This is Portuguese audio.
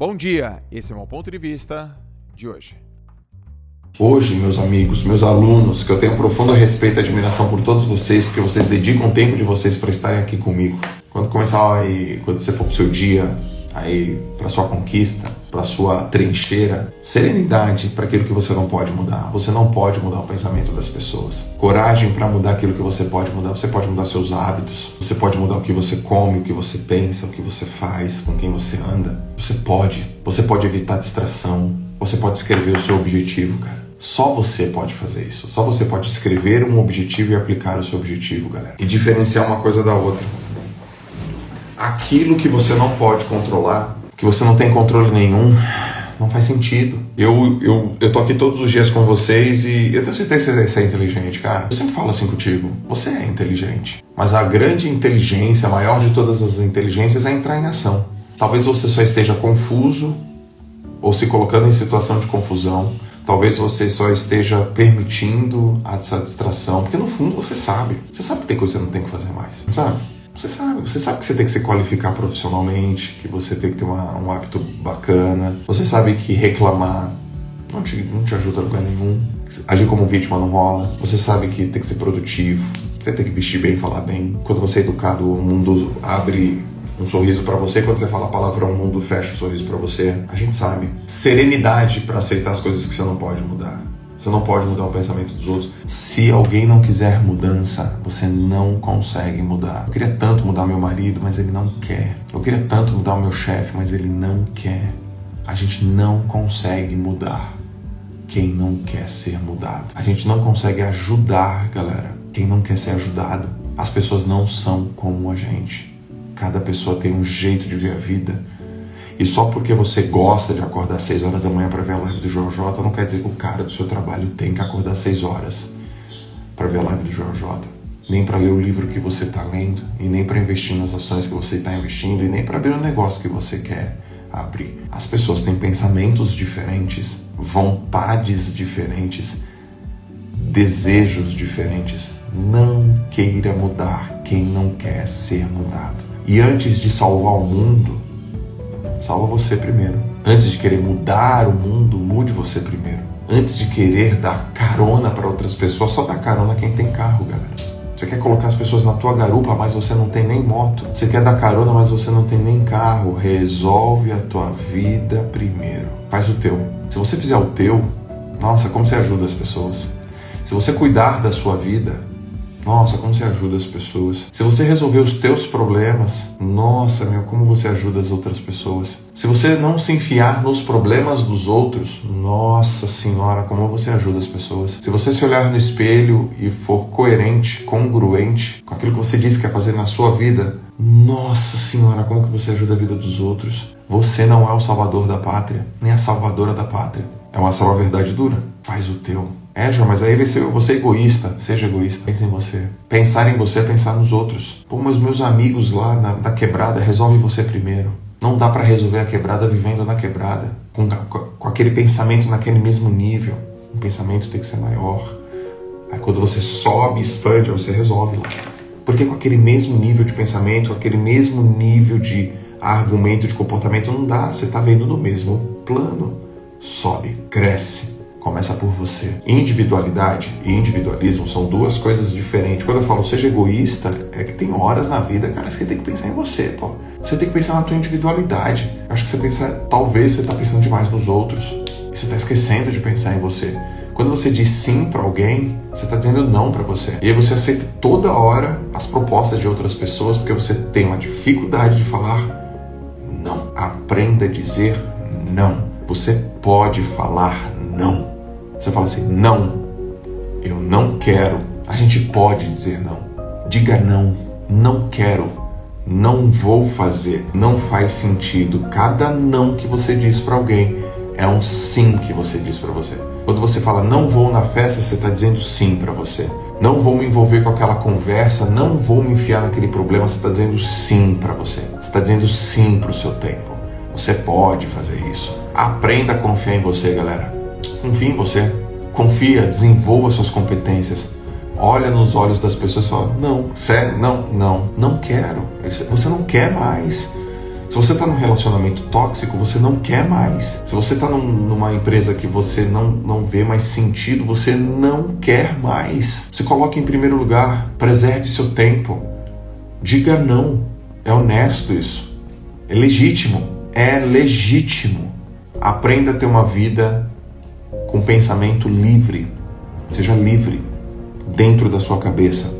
Bom dia, esse é o meu ponto de vista de hoje. Hoje, meus amigos, meus alunos, que eu tenho profundo respeito e admiração por todos vocês, porque vocês dedicam o tempo de vocês para estarem aqui comigo. Quando começar aí, quando você for pro seu dia, aí para sua conquista, para sua trincheira, serenidade para aquilo que você não pode mudar. Você não pode mudar o pensamento das pessoas. Coragem para mudar aquilo que você pode mudar. Você pode mudar seus hábitos. Você pode mudar o que você come, o que você pensa, o que você faz, com quem você anda. Você pode. Você pode evitar distração. Você pode escrever o seu objetivo, cara. Só você pode fazer isso. Só você pode escrever um objetivo e aplicar o seu objetivo, galera. E diferenciar uma coisa da outra aquilo que você não pode controlar, que você não tem controle nenhum, não faz sentido. Eu, eu, eu tô aqui todos os dias com vocês e eu tenho certeza que você é inteligente, cara. Eu sempre falo assim contigo. Você é inteligente. Mas a grande inteligência, a maior de todas as inteligências, é entrar em ação. Talvez você só esteja confuso ou se colocando em situação de confusão. Talvez você só esteja permitindo essa distração, porque no fundo você sabe. Você sabe que tem coisa que você não tem que fazer mais, sabe? Você sabe, você sabe que você tem que se qualificar profissionalmente, que você tem que ter uma, um hábito bacana. Você sabe que reclamar não te, não te ajuda a lugar nenhum. Agir como vítima não rola. Você sabe que tem que ser produtivo. Você tem que vestir bem, falar bem. Quando você é educado, o mundo abre um sorriso para você. Quando você fala palavra o mundo fecha um sorriso para você. A gente sabe. Serenidade para aceitar as coisas que você não pode mudar. Você não pode mudar o pensamento dos outros. Se alguém não quiser mudança, você não consegue mudar. Eu queria tanto mudar meu marido, mas ele não quer. Eu queria tanto mudar o meu chefe, mas ele não quer. A gente não consegue mudar quem não quer ser mudado. A gente não consegue ajudar, galera, quem não quer ser ajudado. As pessoas não são como a gente. Cada pessoa tem um jeito de ver a vida e só porque você gosta de acordar às 6 horas da manhã para ver a live do Jojo não quer dizer que o cara do seu trabalho tem que acordar às 6 horas para ver a live do Jojo Nem para ler o livro que você está lendo, e nem para investir nas ações que você está investindo, e nem para abrir o negócio que você quer abrir. As pessoas têm pensamentos diferentes, vontades diferentes, desejos diferentes. Não queira mudar quem não quer ser mudado. E antes de salvar o mundo, salva você primeiro. Antes de querer mudar o mundo, mude você primeiro. Antes de querer dar carona para outras pessoas, só dá carona quem tem carro, galera. Você quer colocar as pessoas na tua garupa, mas você não tem nem moto. Você quer dar carona, mas você não tem nem carro. Resolve a tua vida primeiro. Faz o teu. Se você fizer o teu, nossa, como você ajuda as pessoas. Se você cuidar da sua vida, nossa, como você ajuda as pessoas. Se você resolver os teus problemas, nossa, meu, como você ajuda as outras pessoas. Se você não se enfiar nos problemas dos outros, nossa senhora, como você ajuda as pessoas. Se você se olhar no espelho e for coerente, congruente com aquilo que você disse que quer fazer na sua vida, nossa senhora, como que você ajuda a vida dos outros. Você não é o salvador da pátria, nem a salvadora da pátria. É uma salva verdade dura. Faz o teu. É, João, mas aí você, você é egoísta. Seja egoísta. Pense em você. Pensar em você é pensar nos outros. Pô, mas meus amigos lá na, da quebrada, resolve você primeiro. Não dá para resolver a quebrada vivendo na quebrada. Com, com aquele pensamento naquele mesmo nível. O pensamento tem que ser maior. Aí quando você sobe, expande, você resolve lá. Porque com aquele mesmo nível de pensamento, com aquele mesmo nível de argumento, de comportamento, não dá. Você está vendo no mesmo plano. Sobe, cresce Começa por você. Individualidade e individualismo são duas coisas diferentes. Quando eu falo seja egoísta, é que tem horas na vida, cara, que você tem que pensar em você, pô. Você tem que pensar na tua individualidade. Eu acho que você pensa, talvez você está pensando demais nos outros. E você está esquecendo de pensar em você. Quando você diz sim para alguém, você está dizendo não para você. E aí você aceita toda hora as propostas de outras pessoas porque você tem uma dificuldade de falar não. Aprenda a dizer não. Você pode falar não. Você fala assim: não, eu não quero. A gente pode dizer não. Diga não, não quero, não vou fazer, não faz sentido. Cada não que você diz para alguém é um sim que você diz para você. Quando você fala não vou na festa, você está dizendo sim para você. Não vou me envolver com aquela conversa, não vou me enfiar naquele problema, você está dizendo sim para você. Você está dizendo sim para o seu tempo. Você pode fazer isso. Aprenda a confiar em você, galera. Confia em você. Confia, desenvolva suas competências. Olha nos olhos das pessoas e fala: Não, sério, não, não, não quero. Você não quer mais. Se você está num relacionamento tóxico, você não quer mais. Se você está num, numa empresa que você não, não vê mais sentido, você não quer mais. Se coloque em primeiro lugar, preserve seu tempo. Diga não. É honesto isso. É legítimo. É legítimo. Aprenda a ter uma vida com pensamento livre. Seja livre dentro da sua cabeça